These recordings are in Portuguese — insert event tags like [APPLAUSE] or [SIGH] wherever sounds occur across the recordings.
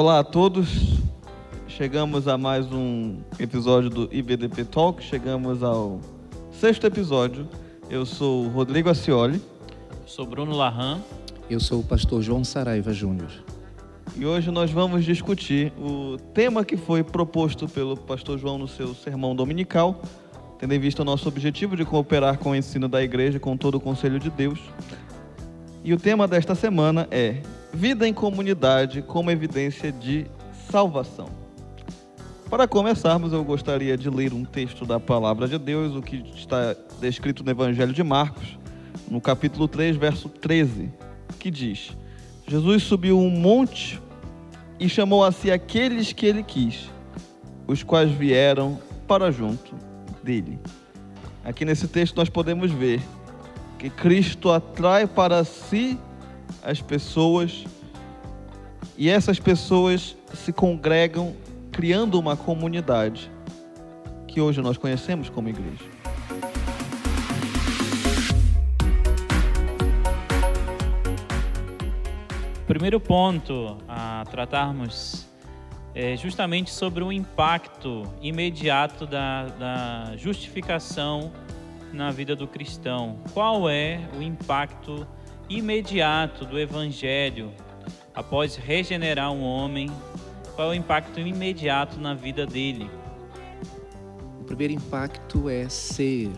Olá a todos. Chegamos a mais um episódio do IBDP Talk. Chegamos ao sexto episódio. Eu sou o Rodrigo Acioli. Sou Bruno Larran. Eu sou o pastor João Saraiva Júnior. E hoje nós vamos discutir o tema que foi proposto pelo pastor João no seu sermão dominical, tendo em vista o nosso objetivo de cooperar com o ensino da igreja com todo o conselho de Deus. E o tema desta semana é Vida em comunidade como evidência de salvação. Para começarmos, eu gostaria de ler um texto da palavra de Deus, o que está descrito no Evangelho de Marcos, no capítulo 3, verso 13, que diz: Jesus subiu um monte e chamou a si aqueles que ele quis, os quais vieram para junto dele. Aqui nesse texto nós podemos ver que Cristo atrai para si as pessoas e essas pessoas se congregam criando uma comunidade que hoje nós conhecemos como igreja. O primeiro ponto a tratarmos é justamente sobre o impacto imediato da, da justificação na vida do cristão. Qual é o impacto imediato do Evangelho após regenerar um homem? Qual é o impacto imediato na vida dele? O primeiro impacto é ser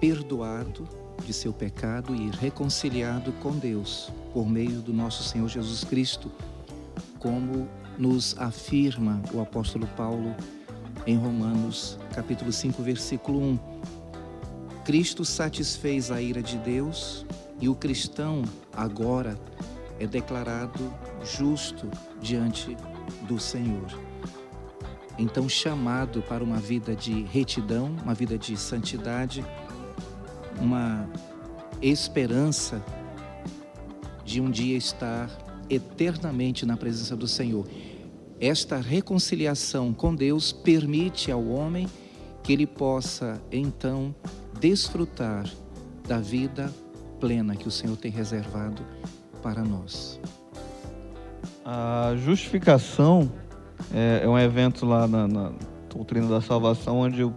perdoado de seu pecado e reconciliado com Deus por meio do nosso Senhor Jesus Cristo, como nos afirma o apóstolo Paulo em Romanos, capítulo 5, versículo 1. Cristo satisfez a ira de Deus e o cristão agora é declarado justo diante do Senhor. Então, chamado para uma vida de retidão, uma vida de santidade, uma esperança de um dia estar eternamente na presença do Senhor. Esta reconciliação com Deus permite ao homem que ele possa então desfrutar da vida plena que o Senhor tem reservado para nós. A justificação é, é um evento lá na, na doutrina da salvação onde o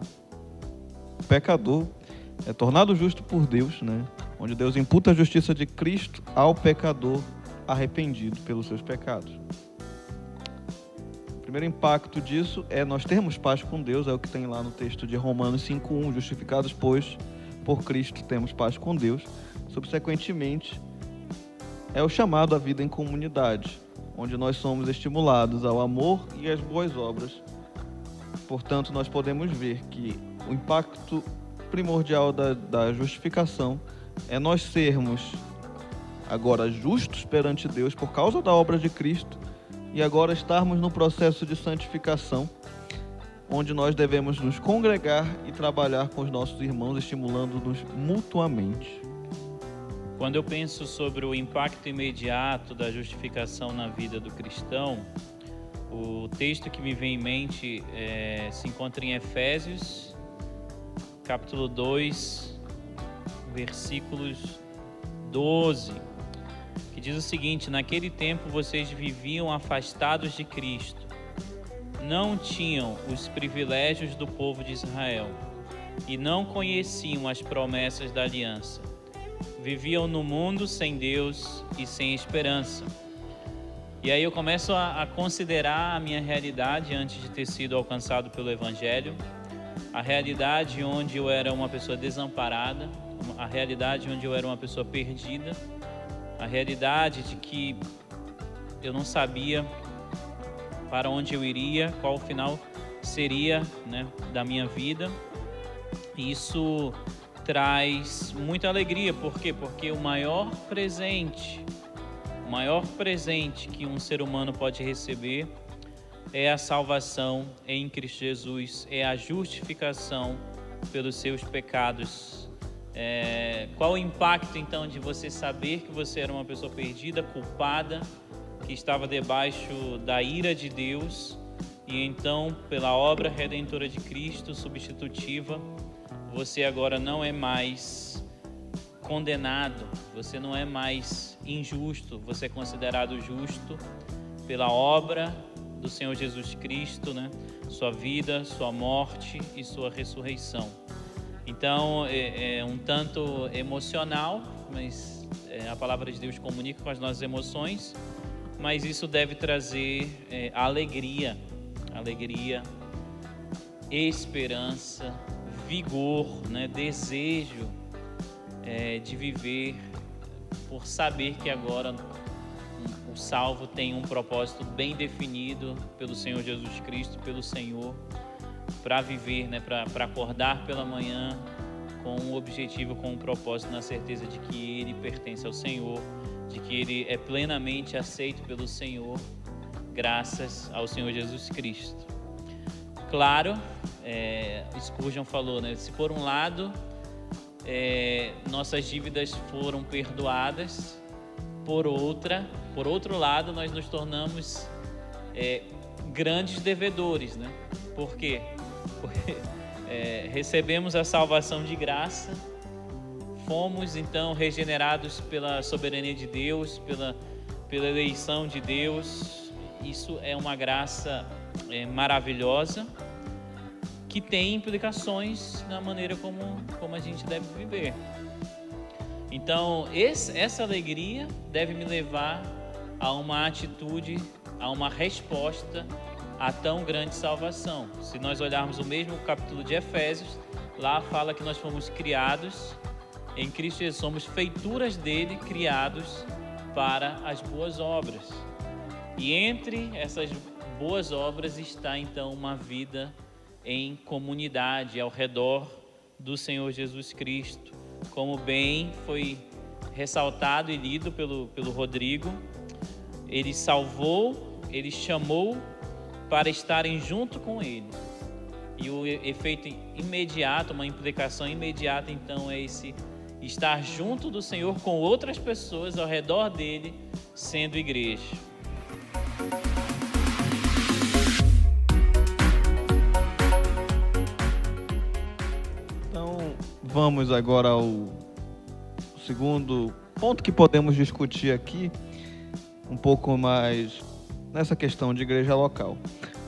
pecador é tornado justo por Deus, né? onde Deus imputa a justiça de Cristo ao pecador arrependido pelos seus pecados. O primeiro impacto disso é nós termos paz com Deus, é o que tem lá no texto de Romanos 5:1, justificados pois por Cristo temos paz com Deus. Subsequentemente, é o chamado à vida em comunidade, onde nós somos estimulados ao amor e às boas obras. Portanto, nós podemos ver que o impacto primordial da, da justificação é nós sermos agora justos perante Deus por causa da obra de Cristo e agora estarmos no processo de santificação, onde nós devemos nos congregar e trabalhar com os nossos irmãos, estimulando-nos mutuamente. Quando eu penso sobre o impacto imediato da justificação na vida do cristão, o texto que me vem em mente é, se encontra em Efésios, capítulo 2, versículos 12, que diz o seguinte: Naquele tempo vocês viviam afastados de Cristo, não tinham os privilégios do povo de Israel e não conheciam as promessas da aliança. Viviam no mundo sem Deus e sem esperança. E aí eu começo a, a considerar a minha realidade antes de ter sido alcançado pelo Evangelho a realidade onde eu era uma pessoa desamparada, a realidade onde eu era uma pessoa perdida, a realidade de que eu não sabia para onde eu iria, qual o final seria né, da minha vida. Isso traz muita alegria, por quê? Porque o maior presente, o maior presente que um ser humano pode receber é a salvação em Cristo Jesus, é a justificação pelos seus pecados. É, qual o impacto então de você saber que você era uma pessoa perdida, culpada, que estava debaixo da ira de Deus e então, pela obra redentora de Cristo, substitutiva, você agora não é mais condenado, você não é mais injusto, você é considerado justo pela obra do Senhor Jesus Cristo, né? Sua vida, sua morte e sua ressurreição. Então, é, é um tanto emocional, mas é, a palavra de Deus comunica com as nossas emoções, mas isso deve trazer é, alegria, alegria, esperança, vigor, né? desejo é, de viver por saber que agora o salvo tem um propósito bem definido pelo Senhor Jesus Cristo, pelo Senhor, para viver, né, para acordar pela manhã com um objetivo, com um propósito, na certeza de que ele pertence ao Senhor, de que ele é plenamente aceito pelo Senhor, graças ao Senhor Jesus Cristo. Claro, é, Spurgeon falou, né, se por um lado é, nossas dívidas foram perdoadas, por outra, por outro lado, nós nos tornamos é, grandes devedores, né? Por quê? Porque é, recebemos a salvação de graça, fomos então regenerados pela soberania de Deus, pela, pela eleição de Deus. Isso é uma graça é, maravilhosa que tem implicações na maneira como, como a gente deve viver. Então, esse, essa alegria deve me levar a uma atitude, a uma resposta a tão grande salvação. Se nós olharmos o mesmo capítulo de Efésios, lá fala que nós fomos criados em Cristo Jesus, somos feituras dele, criados para as boas obras. E entre essas boas obras está então uma vida em comunidade ao redor do Senhor Jesus Cristo. Como bem foi ressaltado e lido pelo, pelo Rodrigo, ele salvou, ele chamou para estarem junto com ele. E o efeito imediato, uma implicação imediata, então, é esse estar junto do Senhor com outras pessoas ao redor dele, sendo igreja. Vamos agora ao segundo ponto que podemos discutir aqui, um pouco mais nessa questão de igreja local.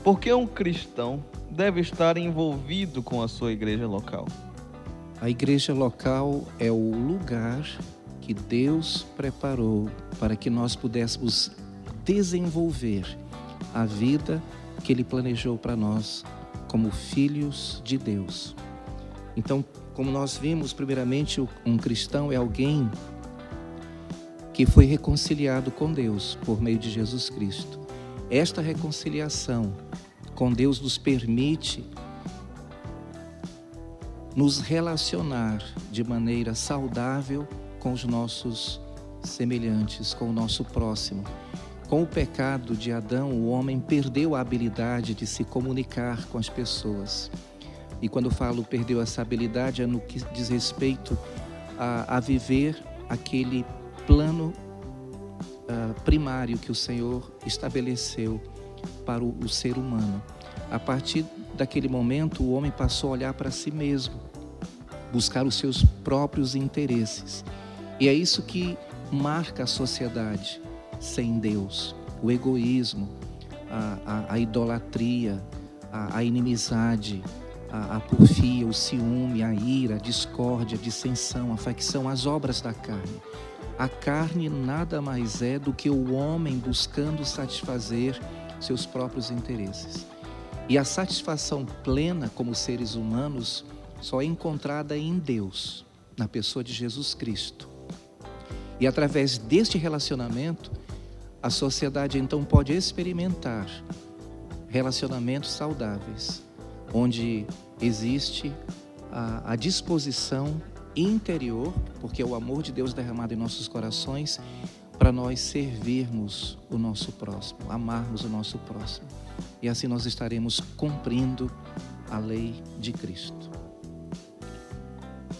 Por que um cristão deve estar envolvido com a sua igreja local? A igreja local é o lugar que Deus preparou para que nós pudéssemos desenvolver a vida que Ele planejou para nós como filhos de Deus. Então, como nós vimos, primeiramente, um cristão é alguém que foi reconciliado com Deus por meio de Jesus Cristo. Esta reconciliação com Deus nos permite nos relacionar de maneira saudável com os nossos semelhantes, com o nosso próximo. Com o pecado de Adão, o homem perdeu a habilidade de se comunicar com as pessoas. E quando falo perdeu essa habilidade, é no que diz respeito a, a viver aquele plano uh, primário que o Senhor estabeleceu para o, o ser humano. A partir daquele momento, o homem passou a olhar para si mesmo, buscar os seus próprios interesses. E é isso que marca a sociedade sem Deus: o egoísmo, a, a, a idolatria, a, a inimizade, a, a porfia, o ciúme, a ira, a discórdia, a dissensão, a facção, as obras da carne. A carne nada mais é do que o homem buscando satisfazer seus próprios interesses. E a satisfação plena como seres humanos só é encontrada em Deus, na pessoa de Jesus Cristo. E através deste relacionamento, a sociedade então pode experimentar relacionamentos saudáveis, onde existe a, a disposição interior, porque é o amor de Deus derramado em nossos corações, para nós servirmos o nosso próximo, amarmos o nosso próximo. E assim nós estaremos cumprindo a lei de Cristo.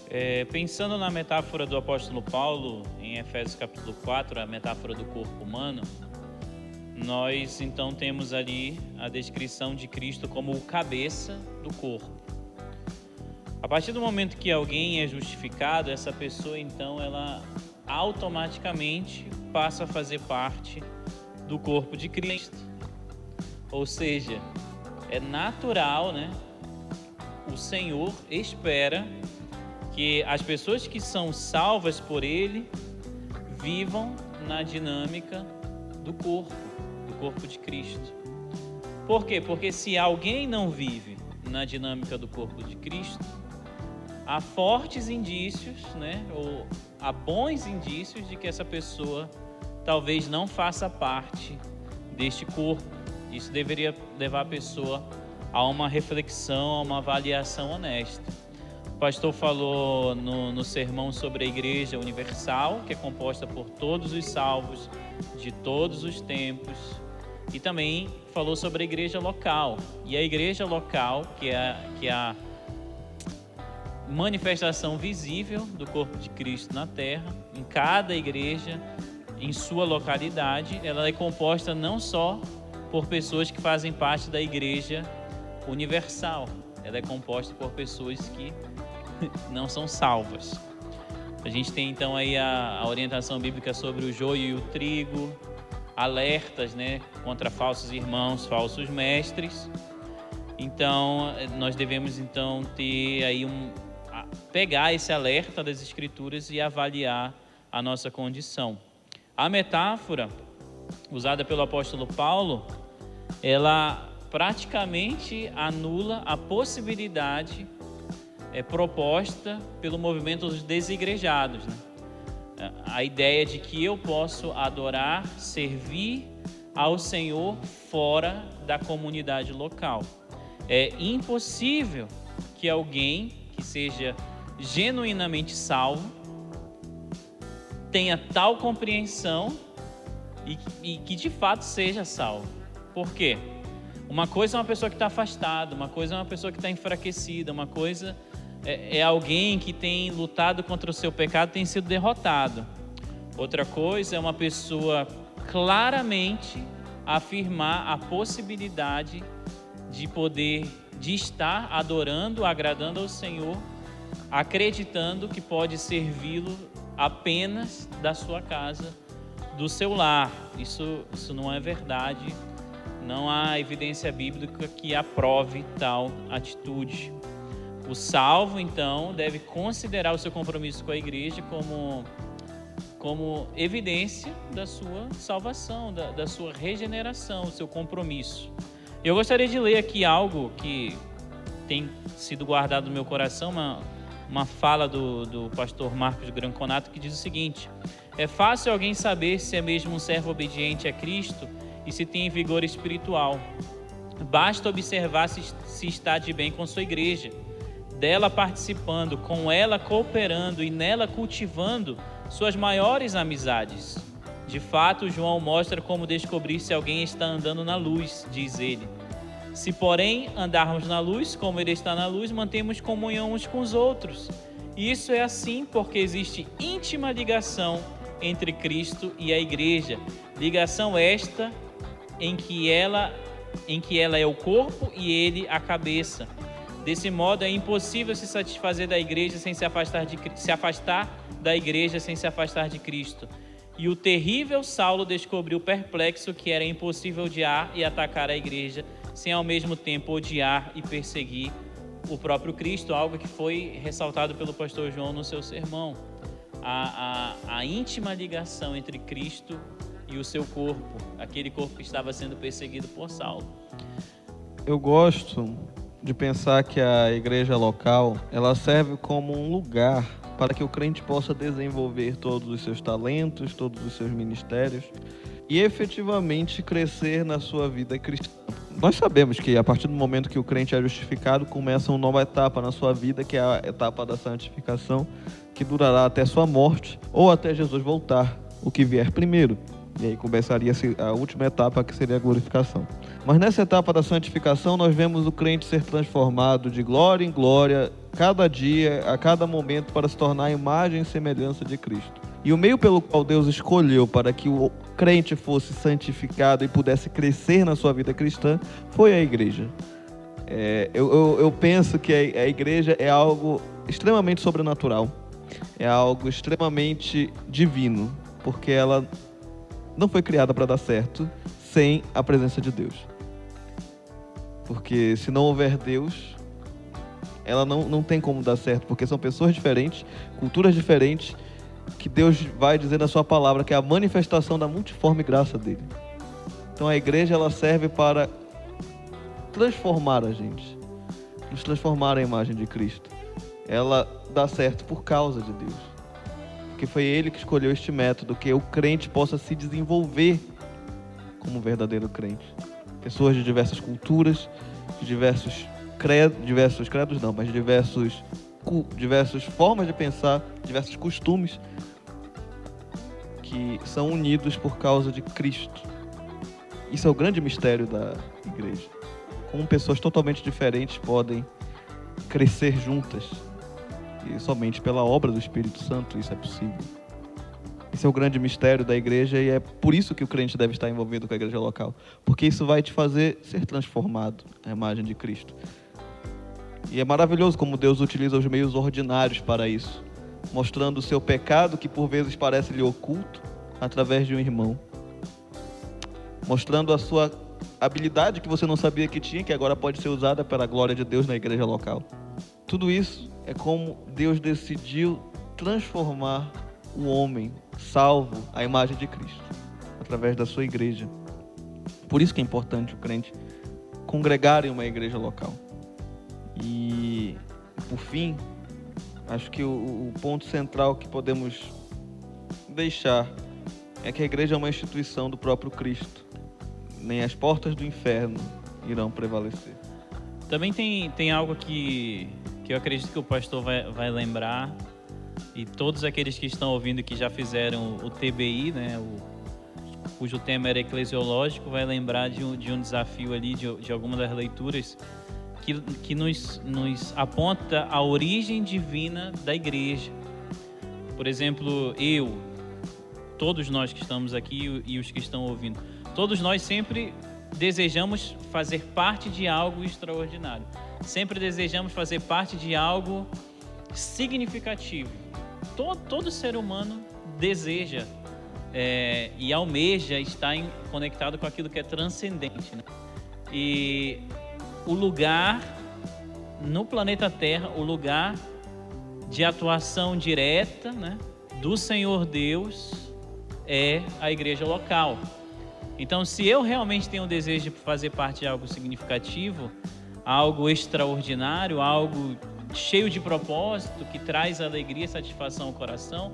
É, pensando na metáfora do apóstolo Paulo, em Efésios capítulo 4, a metáfora do corpo humano, nós então temos ali a descrição de Cristo como o cabeça do corpo. A partir do momento que alguém é justificado, essa pessoa então ela automaticamente passa a fazer parte do corpo de Cristo. Ou seja, é natural, né? O Senhor espera que as pessoas que são salvas por Ele vivam na dinâmica do corpo, do corpo de Cristo. Por quê? Porque se alguém não vive na dinâmica do corpo de Cristo, há fortes indícios, né, ou há bons indícios de que essa pessoa talvez não faça parte deste corpo. Isso deveria levar a pessoa a uma reflexão, a uma avaliação honesta. O pastor falou no, no sermão sobre a Igreja Universal, que é composta por todos os salvos de todos os tempos, e também falou sobre a igreja local. E a igreja local, que é, que é a manifestação visível do corpo de Cristo na terra, em cada igreja, em sua localidade, ela é composta não só por pessoas que fazem parte da igreja universal, ela é composta por pessoas que [LAUGHS] não são salvas. A gente tem então aí a, a orientação bíblica sobre o joio e o trigo, alertas, né, contra falsos irmãos, falsos mestres. Então, nós devemos então ter aí um pegar esse alerta das escrituras e avaliar a nossa condição. A metáfora usada pelo apóstolo Paulo, ela praticamente anula a possibilidade é, proposta pelo movimento dos desigrejados. Né? a ideia de que eu posso adorar, servir ao Senhor fora da comunidade local. É impossível que alguém que seja genuinamente salvo tenha tal compreensão e, e que de fato seja salvo. Por quê? Uma coisa é uma pessoa que está afastada, uma coisa é uma pessoa que está enfraquecida, uma coisa é, é alguém que tem lutado contra o seu pecado tem sido derrotado. Outra coisa é uma pessoa claramente afirmar a possibilidade de poder, de estar adorando, agradando ao Senhor, acreditando que pode servi-lo apenas da sua casa, do seu lar. Isso, isso não é verdade. Não há evidência bíblica que aprove tal atitude. O salvo, então, deve considerar o seu compromisso com a igreja como, como evidência da sua salvação, da, da sua regeneração, o seu compromisso. Eu gostaria de ler aqui algo que tem sido guardado no meu coração, uma, uma fala do, do pastor Marcos Granconato que diz o seguinte: É fácil alguém saber se é mesmo um servo obediente a Cristo e se tem vigor espiritual. Basta observar se, se está de bem com sua igreja dela participando, com ela cooperando e nela cultivando suas maiores amizades. De fato, João mostra como descobrir se alguém está andando na luz, diz ele. Se, porém, andarmos na luz, como ele está na luz, mantemos comunhão uns com os outros. Isso é assim porque existe íntima ligação entre Cristo e a igreja. Ligação esta em que ela em que ela é o corpo e ele a cabeça. Desse modo, é impossível se satisfazer da igreja sem se afastar, de, se afastar da igreja sem se afastar de Cristo. E o terrível Saulo descobriu perplexo que era impossível odiar e atacar a igreja sem ao mesmo tempo odiar e perseguir o próprio Cristo, algo que foi ressaltado pelo pastor João no seu sermão. A, a, a íntima ligação entre Cristo e o seu corpo, aquele corpo que estava sendo perseguido por Saulo. Eu gosto de pensar que a igreja local ela serve como um lugar para que o crente possa desenvolver todos os seus talentos, todos os seus ministérios e efetivamente crescer na sua vida cristã. Nós sabemos que a partir do momento que o crente é justificado, começa uma nova etapa na sua vida, que é a etapa da santificação, que durará até sua morte ou até Jesus voltar, o que vier primeiro. E aí começaria a última etapa, que seria a glorificação. Mas nessa etapa da santificação, nós vemos o crente ser transformado de glória em glória, cada dia, a cada momento, para se tornar a imagem e semelhança de Cristo. E o meio pelo qual Deus escolheu para que o crente fosse santificado e pudesse crescer na sua vida cristã foi a igreja. É, eu, eu, eu, penso que a, a igreja é algo extremamente sobrenatural, é algo extremamente divino, porque ela não foi criada para dar certo sem a presença de Deus. Porque se não houver Deus, ela não, não tem como dar certo, porque são pessoas diferentes, culturas diferentes, que Deus vai dizer na sua palavra que é a manifestação da multiforme graça dele. Então a igreja ela serve para transformar a gente, nos transformar a imagem de Cristo. Ela dá certo por causa de Deus. Porque foi ele que escolheu este método que o crente possa se desenvolver como verdadeiro crente. Pessoas de diversas culturas, de diversos credos, diversos credos não, mas diversos diversas formas de pensar, diversos costumes que são unidos por causa de Cristo. Isso é o grande mistério da igreja. Como pessoas totalmente diferentes podem crescer juntas. E somente pela obra do Espírito Santo isso é possível. Esse é o grande mistério da igreja e é por isso que o crente deve estar envolvido com a igreja local. Porque isso vai te fazer ser transformado à imagem de Cristo. E é maravilhoso como Deus utiliza os meios ordinários para isso, mostrando o seu pecado, que por vezes parece-lhe oculto, através de um irmão. Mostrando a sua habilidade que você não sabia que tinha, que agora pode ser usada pela glória de Deus na igreja local. Tudo isso é como Deus decidiu transformar o homem salvo à imagem de Cristo, através da sua igreja. Por isso que é importante o crente congregar em uma igreja local. E, por fim, acho que o, o ponto central que podemos deixar é que a igreja é uma instituição do próprio Cristo. Nem as portas do inferno irão prevalecer. Também tem, tem algo que, que eu acredito que o pastor vai, vai lembrar, e todos aqueles que estão ouvindo que já fizeram o TBI, né, o, cujo tema era eclesiológico, vai lembrar de um, de um desafio ali, de, de alguma das leituras que, que nos, nos aponta a origem divina da igreja. Por exemplo, eu, todos nós que estamos aqui e os que estão ouvindo, todos nós sempre desejamos fazer parte de algo extraordinário. Sempre desejamos fazer parte de algo significativo. Todo, todo ser humano deseja é, e almeja estar em, conectado com aquilo que é transcendente. Né? E o lugar no planeta Terra, o lugar de atuação direta né, do Senhor Deus é a igreja local. Então, se eu realmente tenho o desejo de fazer parte de algo significativo, algo extraordinário, algo cheio de propósito, que traz alegria e satisfação ao coração,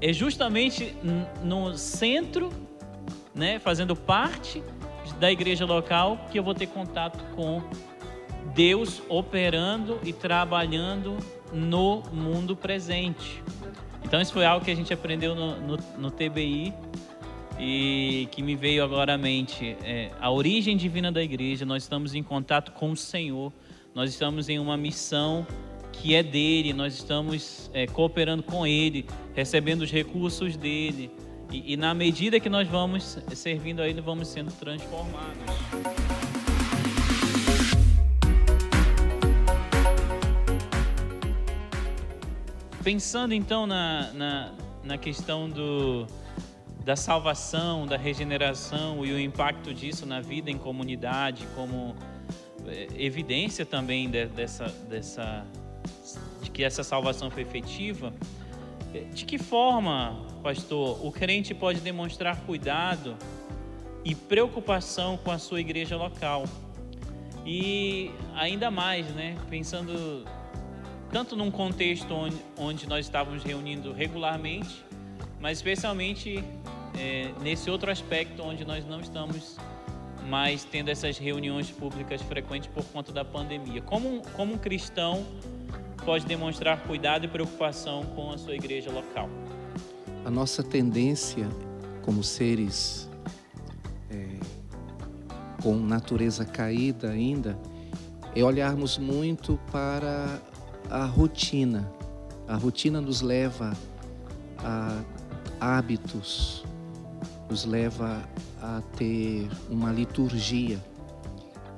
é justamente no centro, né, fazendo parte da igreja local que eu vou ter contato com Deus operando e trabalhando no mundo presente. Então, isso foi algo que a gente aprendeu no, no, no TBI e que me veio agora à mente. É, a origem divina da igreja, nós estamos em contato com o Senhor, nós estamos em uma missão que é dele, nós estamos é, cooperando com ele, recebendo os recursos dele. E, e na medida que nós vamos servindo a Ele, vamos sendo transformados. Pensando então na, na, na questão do, da salvação, da regeneração e o impacto disso na vida em comunidade, como evidência também de, dessa, dessa, de que essa salvação foi efetiva, de que forma, pastor, o crente pode demonstrar cuidado e preocupação com a sua igreja local? E ainda mais, né, pensando tanto num contexto onde, onde nós estávamos reunindo regularmente, mas especialmente é, nesse outro aspecto onde nós não estamos mais tendo essas reuniões públicas frequentes por conta da pandemia. Como, como um cristão pode demonstrar cuidado e preocupação com a sua igreja local? A nossa tendência, como seres é, com natureza caída ainda, é olharmos muito para a rotina. A rotina nos leva a hábitos, nos leva a ter uma liturgia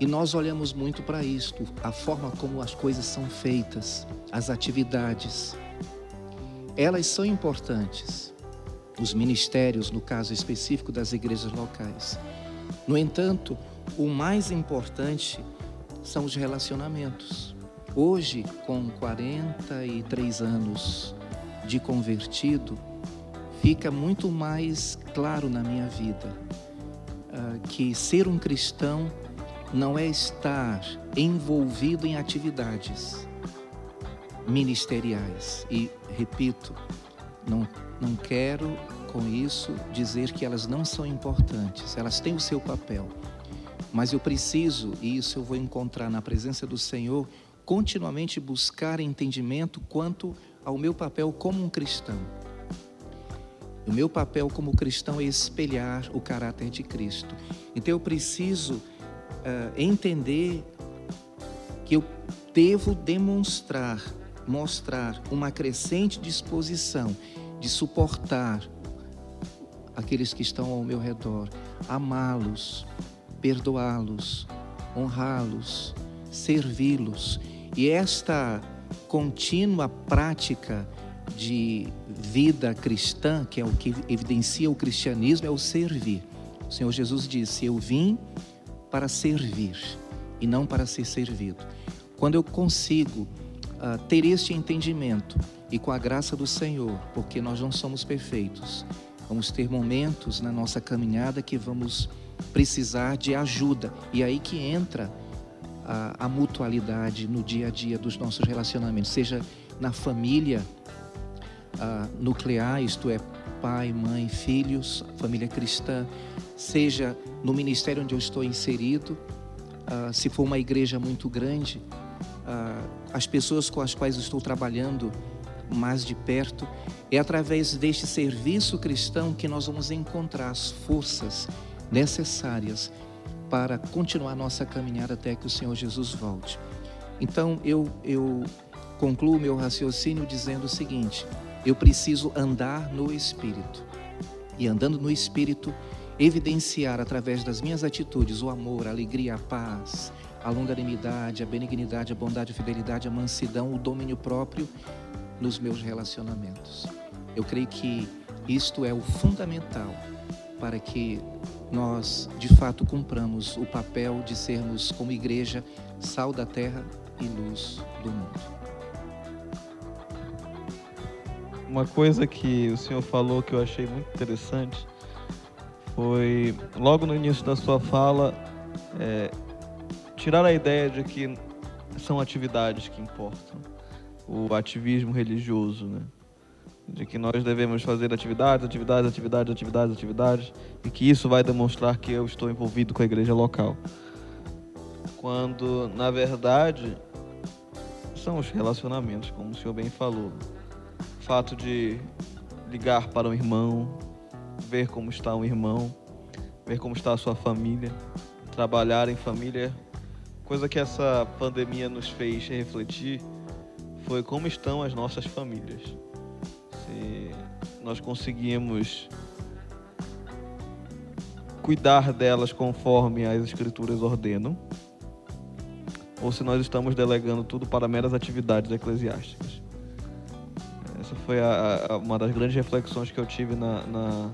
e nós olhamos muito para isto, a forma como as coisas são feitas, as atividades. Elas são importantes, os ministérios, no caso específico das igrejas locais. No entanto, o mais importante são os relacionamentos. Hoje, com 43 anos de convertido, fica muito mais claro na minha vida uh, que ser um cristão não é estar envolvido em atividades ministeriais. E, repito, não, não quero com isso dizer que elas não são importantes, elas têm o seu papel. Mas eu preciso, e isso eu vou encontrar na presença do Senhor, continuamente buscar entendimento quanto ao meu papel como um cristão. O meu papel como cristão é espelhar o caráter de Cristo. Então eu preciso uh, entender que eu devo demonstrar, mostrar uma crescente disposição de suportar aqueles que estão ao meu redor, amá-los, perdoá-los, honrá-los, servi-los. E esta contínua prática de vida cristã, que é o que evidencia o cristianismo, é o servir. O Senhor Jesus disse: Eu vim para servir e não para ser servido. Quando eu consigo uh, ter este entendimento e com a graça do Senhor, porque nós não somos perfeitos, vamos ter momentos na nossa caminhada que vamos precisar de ajuda e aí que entra a, a mutualidade no dia a dia dos nossos relacionamentos, seja na família nuclear, isto é, pai, mãe, filhos, família cristã, seja no ministério onde eu estou inserido, uh, se for uma igreja muito grande, uh, as pessoas com as quais estou trabalhando mais de perto, é através deste serviço cristão que nós vamos encontrar as forças necessárias para continuar nossa caminhada até que o Senhor Jesus volte. Então eu, eu concluo meu raciocínio dizendo o seguinte: eu preciso andar no Espírito. E andando no Espírito, evidenciar através das minhas atitudes o amor, a alegria, a paz, a longanimidade, a benignidade, a bondade, a fidelidade, a mansidão, o domínio próprio nos meus relacionamentos. Eu creio que isto é o fundamental para que nós de fato cumpramos o papel de sermos, como igreja, sal da terra e luz do mundo. Uma coisa que o senhor falou que eu achei muito interessante foi, logo no início da sua fala, é, tirar a ideia de que são atividades que importam, o ativismo religioso, né? De que nós devemos fazer atividades, atividades, atividades, atividades, atividades, e que isso vai demonstrar que eu estou envolvido com a igreja local. Quando, na verdade, são os relacionamentos, como o senhor bem falou fato de ligar para um irmão, ver como está um irmão, ver como está a sua família, trabalhar em família. Coisa que essa pandemia nos fez refletir foi como estão as nossas famílias. Se nós conseguimos cuidar delas conforme as escrituras ordenam, ou se nós estamos delegando tudo para meras atividades eclesiásticas. Foi a, a, uma das grandes reflexões que eu tive na, na,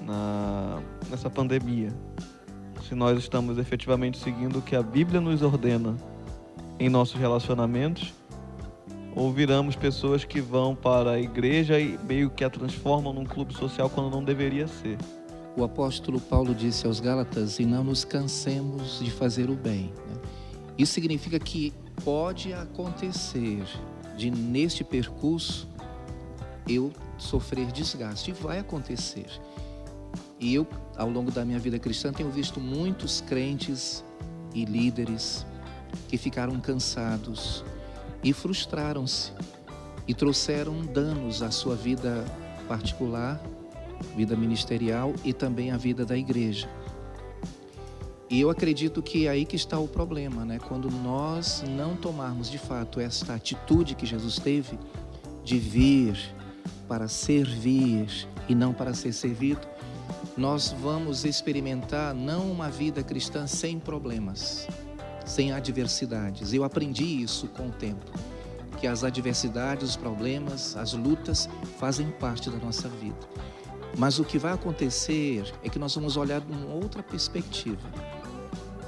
na, nessa pandemia. Se nós estamos efetivamente seguindo o que a Bíblia nos ordena em nossos relacionamentos, ou viramos pessoas que vão para a igreja e meio que a transformam num clube social quando não deveria ser. O apóstolo Paulo disse aos Gálatas: e não nos cansemos de fazer o bem. Né? Isso significa que pode acontecer de neste percurso eu sofrer desgaste. E vai acontecer. E eu, ao longo da minha vida cristã, tenho visto muitos crentes e líderes que ficaram cansados e frustraram-se e trouxeram danos à sua vida particular, vida ministerial e também à vida da igreja. E eu acredito que é aí que está o problema, né? Quando nós não tomarmos de fato esta atitude que Jesus teve de vir para servir e não para ser servido, nós vamos experimentar não uma vida cristã sem problemas, sem adversidades. Eu aprendi isso com o tempo, que as adversidades, os problemas, as lutas fazem parte da nossa vida. Mas o que vai acontecer é que nós vamos olhar de uma outra perspectiva.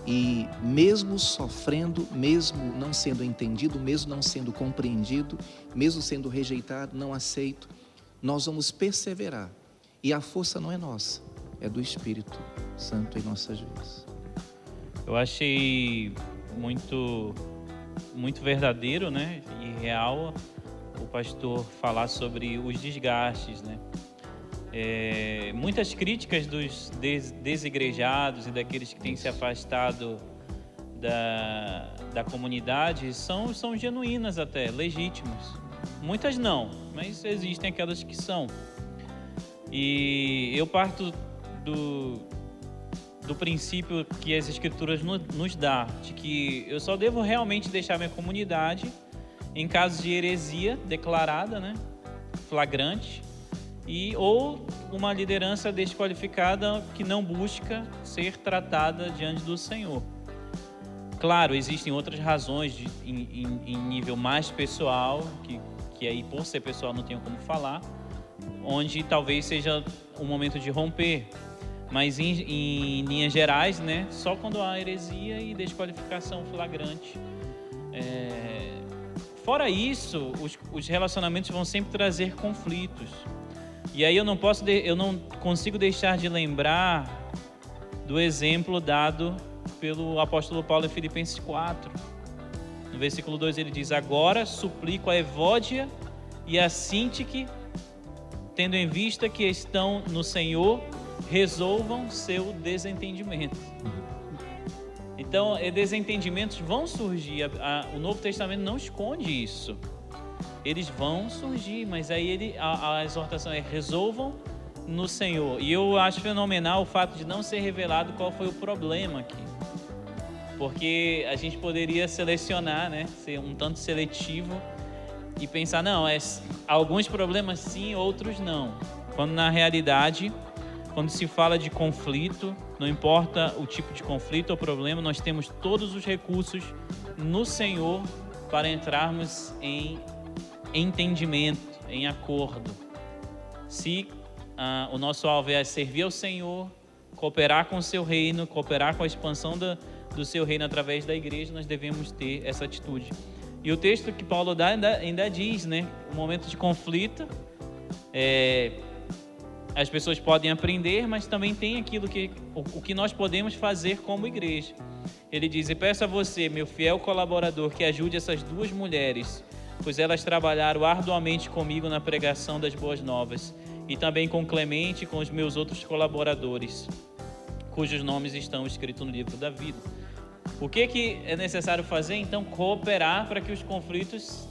E mesmo sofrendo, mesmo não sendo entendido, mesmo não sendo compreendido, mesmo sendo rejeitado, não aceito, nós vamos perseverar. E a força não é nossa, é do Espírito Santo em nossas vidas. Eu achei muito muito verdadeiro, né, e real o pastor falar sobre os desgastes, né? É, muitas críticas dos des desigrejados e daqueles que têm se afastado da, da comunidade são, são genuínas até, legítimas. Muitas não, mas existem aquelas que são. E eu parto do, do princípio que as escrituras no, nos dá, de que eu só devo realmente deixar minha comunidade em caso de heresia declarada, né, flagrante, e ou uma liderança desqualificada que não busca ser tratada diante do Senhor. Claro, existem outras razões de, em, em, nível mais pessoal, que, que aí por ser pessoal não tenho como falar, onde talvez seja o momento de romper. Mas em, em linhas gerais, né, só quando há heresia e desqualificação flagrante. É... Fora isso, os, os relacionamentos vão sempre trazer conflitos. E aí eu não posso, eu não consigo deixar de lembrar do exemplo dado pelo apóstolo Paulo em Filipenses 4. No versículo 2 ele diz: Agora suplico a Evódia e a Sintique, tendo em vista que estão no Senhor, resolvam seu desentendimento. Então, desentendimentos vão surgir. o Novo Testamento não esconde isso eles vão surgir, mas aí ele, a, a exortação é resolvam no Senhor. E eu acho fenomenal o fato de não ser revelado qual foi o problema aqui. Porque a gente poderia selecionar, né, ser um tanto seletivo e pensar, não, é, alguns problemas sim, outros não. Quando na realidade, quando se fala de conflito, não importa o tipo de conflito ou problema, nós temos todos os recursos no Senhor para entrarmos em entendimento, em acordo. Se ah, o nosso alvo é servir ao Senhor, cooperar com o seu reino, cooperar com a expansão do seu reino através da igreja, nós devemos ter essa atitude. E o texto que Paulo dá ainda, ainda diz, né? O momento de conflito, é, as pessoas podem aprender, mas também tem aquilo que o, o que nós podemos fazer como igreja. Ele diz: E peço a você, meu fiel colaborador, que ajude essas duas mulheres pois elas trabalharam arduamente comigo na pregação das boas novas, e também com Clemente e com os meus outros colaboradores, cujos nomes estão escritos no livro da vida. O que, que é necessário fazer? Então, cooperar para que os conflitos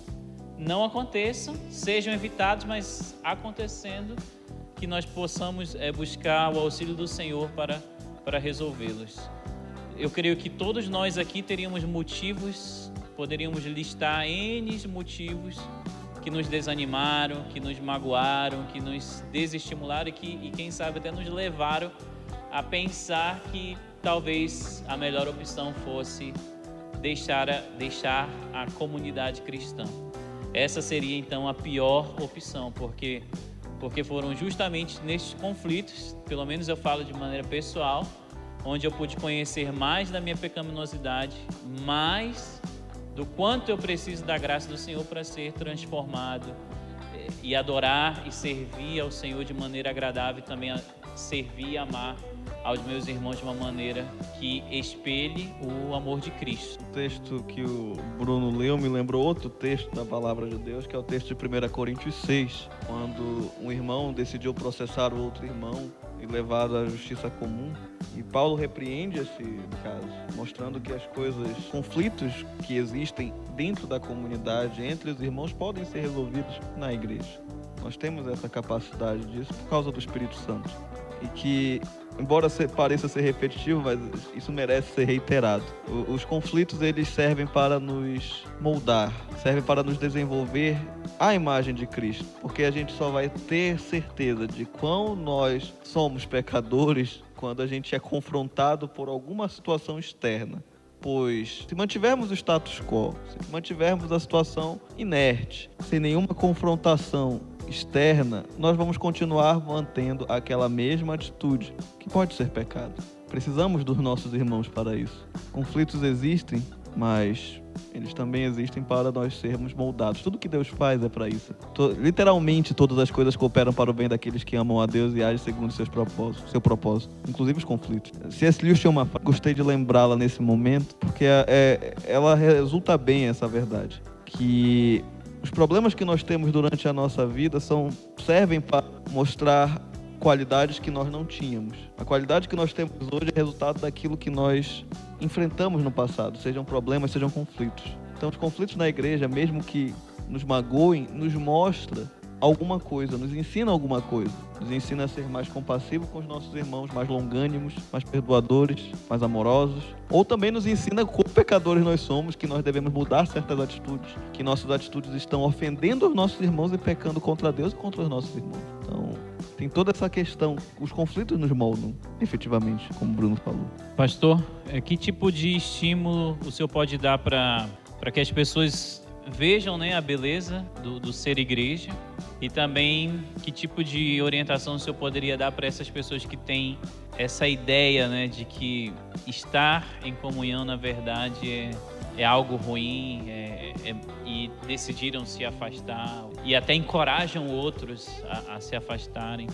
não aconteçam, sejam evitados, mas acontecendo, que nós possamos é, buscar o auxílio do Senhor para, para resolvê-los. Eu creio que todos nós aqui teríamos motivos poderíamos listar N motivos que nos desanimaram, que nos magoaram, que nos desestimularam e que, e quem sabe, até nos levaram a pensar que talvez a melhor opção fosse deixar a, deixar a comunidade cristã. Essa seria então a pior opção, porque porque foram justamente nestes conflitos, pelo menos eu falo de maneira pessoal, onde eu pude conhecer mais da minha pecaminosidade, mais do quanto eu preciso da graça do Senhor para ser transformado eh, e adorar e servir ao Senhor de maneira agradável e também servir e amar aos meus irmãos de uma maneira que espelhe o amor de Cristo. O texto que o Bruno leu me lembrou outro texto da palavra de Deus, que é o texto de 1 Coríntios 6, quando um irmão decidiu processar o outro irmão e levado à justiça comum. E Paulo repreende esse caso, mostrando que as coisas, conflitos que existem dentro da comunidade, entre os irmãos, podem ser resolvidos na igreja. Nós temos essa capacidade disso por causa do Espírito Santo. E que embora pareça ser repetitivo, mas isso merece ser reiterado. Os conflitos eles servem para nos moldar, servem para nos desenvolver a imagem de Cristo, porque a gente só vai ter certeza de quão nós somos pecadores quando a gente é confrontado por alguma situação externa. Pois, se mantivermos o status quo, se mantivermos a situação inerte, sem nenhuma confrontação externa, nós vamos continuar mantendo aquela mesma atitude, que pode ser pecado. Precisamos dos nossos irmãos para isso. Conflitos existem, mas eles também existem para nós sermos moldados. Tudo que Deus faz é para isso. literalmente todas as coisas cooperam para o bem daqueles que amam a Deus e agem segundo seus propósitos, seu propósito, inclusive os conflitos. C.S. Lewis tinha uma gostei de lembrá-la nesse momento, porque é, é, ela resulta bem essa verdade, que os problemas que nós temos durante a nossa vida são servem para mostrar qualidades que nós não tínhamos. A qualidade que nós temos hoje é resultado daquilo que nós enfrentamos no passado, sejam problemas, sejam conflitos. Então, os conflitos na igreja, mesmo que nos magoem, nos mostra alguma coisa, nos ensina alguma coisa. Nos ensina a ser mais compassivo com os nossos irmãos, mais longânimos, mais perdoadores, mais amorosos. Ou também nos ensina como pecadores nós somos, que nós devemos mudar certas atitudes, que nossas atitudes estão ofendendo os nossos irmãos e pecando contra Deus e contra os nossos irmãos. Então, tem toda essa questão. Os conflitos nos moldam, efetivamente, como o Bruno falou. Pastor, é, que tipo de estímulo o senhor pode dar para que as pessoas vejam né, a beleza do, do, ser igreja e também que tipo de orientação o senhor poderia dar para essas pessoas que têm essa ideia né, de que estar em comunhão, na verdade, é, é algo ruim é, é, e decidiram se afastar e até encorajam outros a, a se afastarem.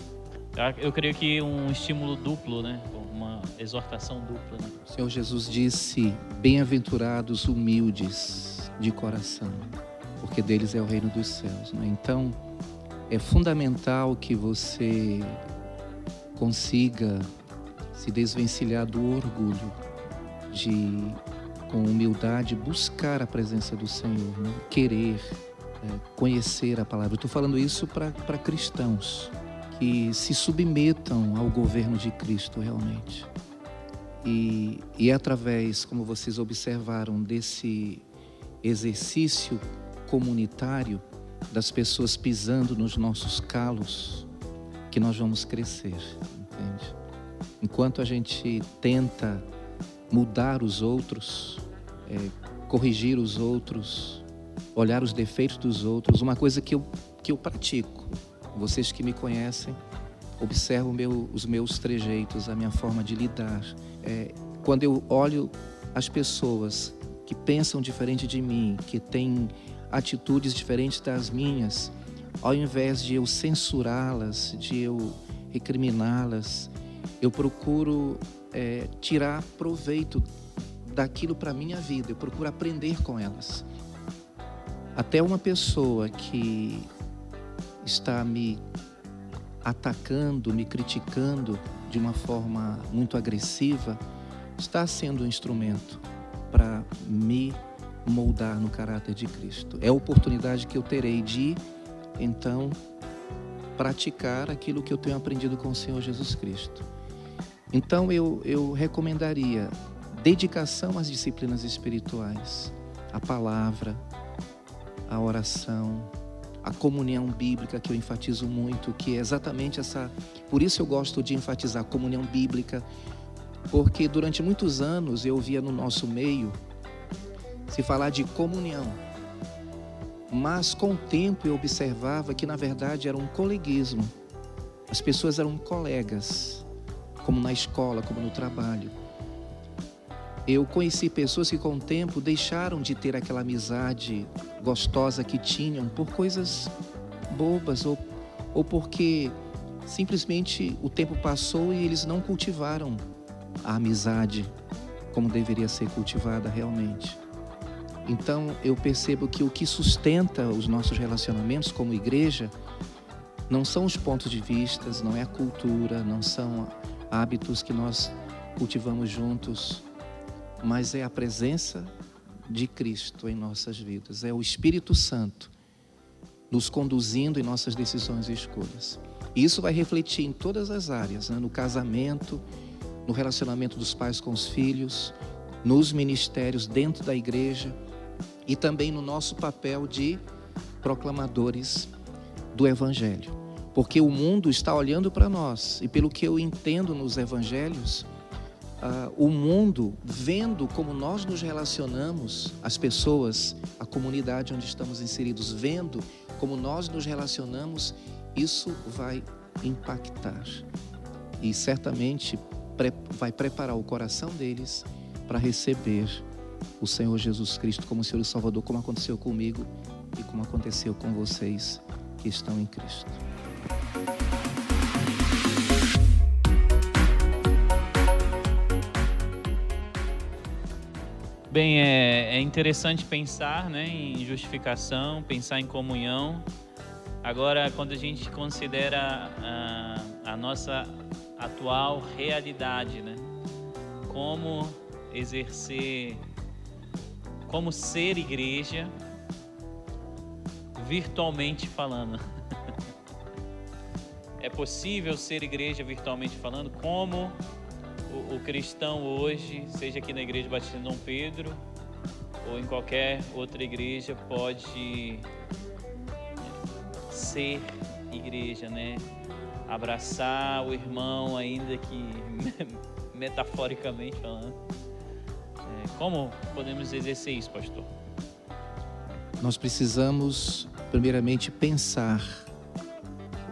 Eu creio que um estímulo duplo, né? uma exortação dupla. Né? O Senhor Jesus disse: Bem-aventurados humildes de coração, porque deles é o reino dos céus. Né? Então, é fundamental que você consiga se desvencilhar do orgulho, de, com humildade, buscar a presença do Senhor, né? querer é, conhecer a palavra. Estou falando isso para cristãos que se submetam ao governo de Cristo realmente. E, e é através, como vocês observaram, desse exercício comunitário das pessoas pisando nos nossos calos que nós vamos crescer, entende? Enquanto a gente tenta mudar os outros, é, corrigir os outros, olhar os defeitos dos outros, uma coisa que eu, que eu pratico, vocês que me conhecem, observam meu, os meus trejeitos, a minha forma de lidar. É, quando eu olho as pessoas que pensam diferente de mim, que têm atitudes diferentes das minhas, ao invés de eu censurá-las, de eu recriminá-las, eu procuro é, tirar proveito daquilo para minha vida, eu procuro aprender com elas. Até uma pessoa que está me atacando, me criticando de uma forma muito agressiva, está sendo um instrumento para me moldar no caráter de Cristo. É a oportunidade que eu terei de, então, praticar aquilo que eu tenho aprendido com o Senhor Jesus Cristo. Então, eu, eu recomendaria dedicação às disciplinas espirituais, a palavra, a oração, a comunhão bíblica, que eu enfatizo muito, que é exatamente essa. Por isso eu gosto de enfatizar a comunhão bíblica, porque durante muitos anos eu via no nosso meio se falar de comunhão. Mas com o tempo eu observava que na verdade era um coleguismo. As pessoas eram colegas, como na escola, como no trabalho. Eu conheci pessoas que com o tempo deixaram de ter aquela amizade gostosa que tinham por coisas bobas ou, ou porque simplesmente o tempo passou e eles não cultivaram a amizade como deveria ser cultivada realmente. Então eu percebo que o que sustenta os nossos relacionamentos como igreja não são os pontos de vista, não é a cultura, não são hábitos que nós cultivamos juntos, mas é a presença de Cristo em nossas vidas, é o Espírito Santo nos conduzindo em nossas decisões e escolhas. E isso vai refletir em todas as áreas, né? no casamento, no relacionamento dos pais com os filhos, nos ministérios dentro da igreja e também no nosso papel de proclamadores do Evangelho. Porque o mundo está olhando para nós, e pelo que eu entendo nos evangelhos, uh, o mundo vendo como nós nos relacionamos, as pessoas, a comunidade onde estamos inseridos, vendo como nós nos relacionamos, isso vai impactar. E certamente vai preparar o coração deles para receber o Senhor Jesus Cristo como Senhor e Salvador, como aconteceu comigo e como aconteceu com vocês que estão em Cristo. Bem, é, é interessante pensar né, em justificação, pensar em comunhão. Agora, quando a gente considera a, a nossa atual realidade, né? Como exercer, como ser igreja, virtualmente falando. [LAUGHS] é possível ser igreja virtualmente falando? Como o, o cristão hoje, seja aqui na Igreja Batista Dom Pedro ou em qualquer outra igreja, pode ser igreja, né? Abraçar o irmão, ainda que [LAUGHS] metaforicamente falando. É, como podemos exercer isso, pastor? Nós precisamos, primeiramente, pensar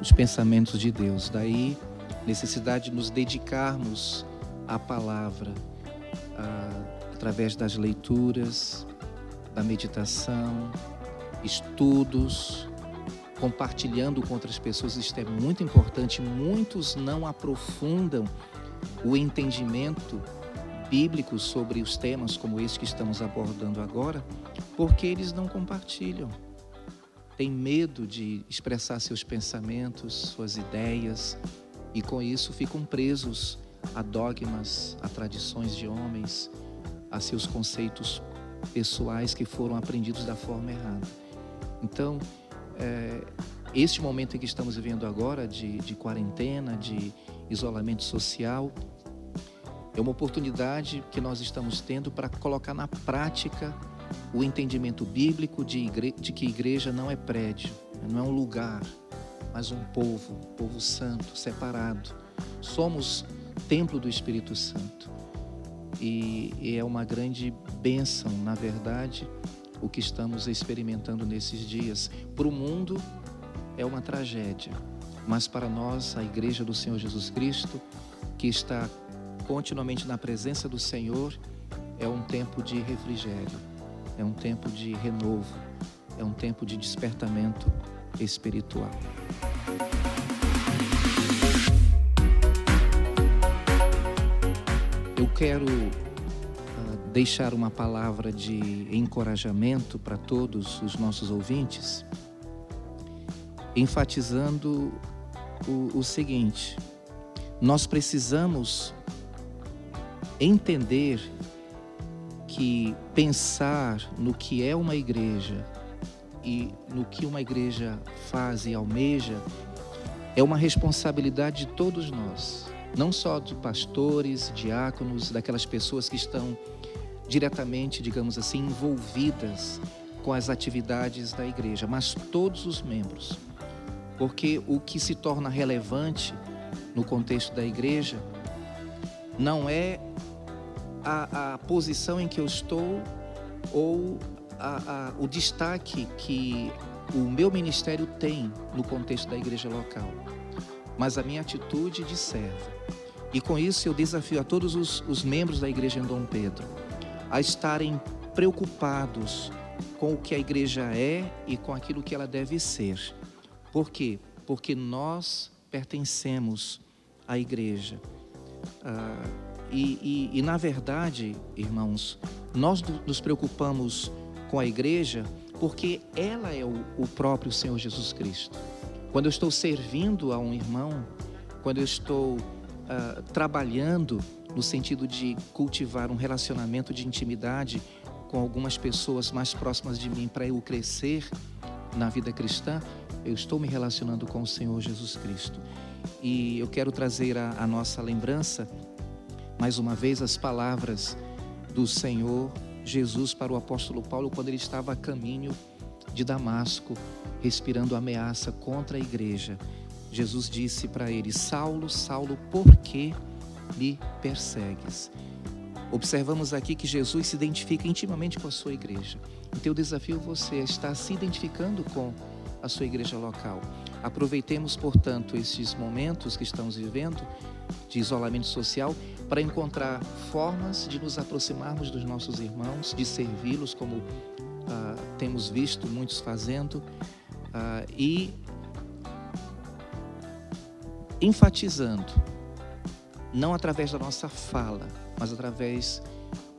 os pensamentos de Deus. Daí, necessidade de nos dedicarmos a palavra através das leituras, da meditação, estudos, compartilhando com outras pessoas. Isto é muito importante. Muitos não aprofundam o entendimento bíblico sobre os temas como esse que estamos abordando agora, porque eles não compartilham. Tem medo de expressar seus pensamentos, suas ideias, e com isso ficam presos a dogmas, a tradições de homens, a seus conceitos pessoais que foram aprendidos da forma errada. Então, é, este momento em que estamos vivendo agora, de, de quarentena, de isolamento social, é uma oportunidade que nós estamos tendo para colocar na prática o entendimento bíblico de, igre... de que igreja não é prédio, não é um lugar, mas um povo, um povo santo, separado. Somos templo do Espírito Santo. E, e é uma grande bênção, na verdade, o que estamos experimentando nesses dias. Para o mundo é uma tragédia, mas para nós, a Igreja do Senhor Jesus Cristo, que está continuamente na presença do Senhor, é um tempo de refrigério, é um tempo de renovo, é um tempo de despertamento espiritual. Eu quero deixar uma palavra de encorajamento para todos os nossos ouvintes, enfatizando o, o seguinte: nós precisamos entender que pensar no que é uma igreja e no que uma igreja faz e almeja é uma responsabilidade de todos nós não só de pastores, diáconos, daquelas pessoas que estão diretamente, digamos assim, envolvidas com as atividades da igreja, mas todos os membros. Porque o que se torna relevante no contexto da igreja não é a, a posição em que eu estou ou a, a, o destaque que o meu ministério tem no contexto da igreja local mas a minha atitude de servo. E com isso eu desafio a todos os, os membros da igreja em Dom Pedro a estarem preocupados com o que a igreja é e com aquilo que ela deve ser. Por quê? Porque nós pertencemos à igreja. Ah, e, e, e, na verdade, irmãos, nós nos preocupamos com a igreja porque ela é o, o próprio Senhor Jesus Cristo. Quando eu estou servindo a um irmão, quando eu estou uh, trabalhando no sentido de cultivar um relacionamento de intimidade com algumas pessoas mais próximas de mim para eu crescer na vida cristã, eu estou me relacionando com o Senhor Jesus Cristo. E eu quero trazer a, nossa lembrança, mais uma vez, as palavras do Senhor Jesus para o apóstolo Paulo quando ele estava a caminho de Damasco, respirando ameaça contra a igreja. Jesus disse para ele: Saulo, Saulo, por que me persegues. Observamos aqui que Jesus se identifica intimamente com a sua igreja. Então, o desafio você é estar se identificando com a sua igreja local. Aproveitemos, portanto, esses momentos que estamos vivendo de isolamento social para encontrar formas de nos aproximarmos dos nossos irmãos, de servi-los, como ah, temos visto muitos fazendo, ah, e enfatizando, não através da nossa fala, mas através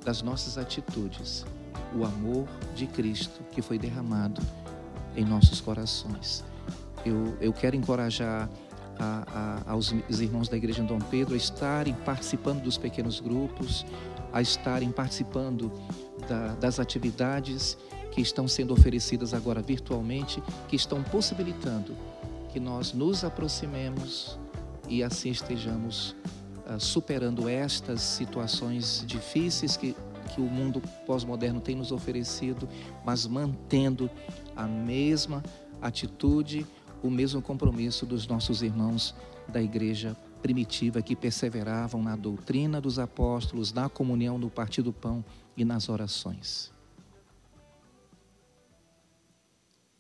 das nossas atitudes, o amor de Cristo que foi derramado em nossos corações. Eu, eu quero encorajar a, a, aos irmãos da Igreja de Dom Pedro a estarem participando dos pequenos grupos, a estarem participando da, das atividades que estão sendo oferecidas agora virtualmente, que estão possibilitando que nós nos aproximemos e assim estejamos superando estas situações difíceis que, que o mundo pós-moderno tem nos oferecido, mas mantendo a mesma atitude, o mesmo compromisso dos nossos irmãos da igreja primitiva que perseveravam na doutrina dos apóstolos, na comunhão, no partir do pão e nas orações.